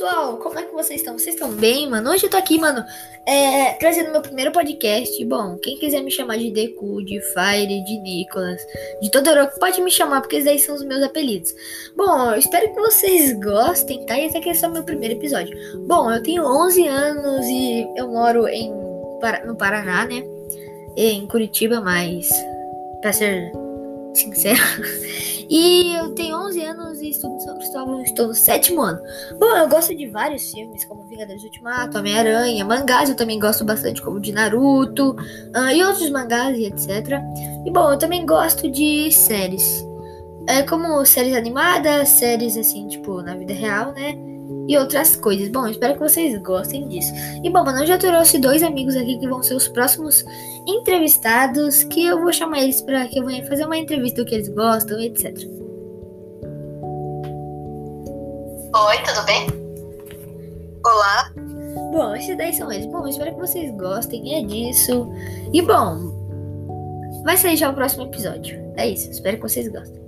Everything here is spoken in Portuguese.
pessoal, como é que vocês estão? Vocês estão bem, mano? Hoje eu tô aqui, mano, é, trazendo meu primeiro podcast. Bom, quem quiser me chamar de Deku, de Fire, de Nicolas, de Todoroki, pode me chamar, porque esses daí são os meus apelidos. Bom, eu espero que vocês gostem, tá? E esse aqui é só meu primeiro episódio. Bom, eu tenho 11 anos e eu moro em, no Paraná, né? Em Curitiba, mas, pra ser sincero. E eu tenho 11 anos e estudo em São Cristóvão, estou no sétimo ano. Bom, eu gosto de vários filmes, como Vingadores Ultimato, Homem-Aranha, mangás eu também gosto bastante, como de Naruto, uh, e outros mangás e etc. E bom, eu também gosto de séries. É, como séries animadas, séries assim, tipo, na vida real, né? e outras coisas. Bom, espero que vocês gostem disso. E bom, mano, eu já trouxe dois amigos aqui que vão ser os próximos entrevistados, que eu vou chamar eles para que eu venha fazer uma entrevista do que eles gostam, etc. Oi, tudo bem? Olá. Bom, esses daí são eles. Bom, espero que vocês gostem, é disso. E bom, vai sair já o próximo episódio. É isso, espero que vocês gostem.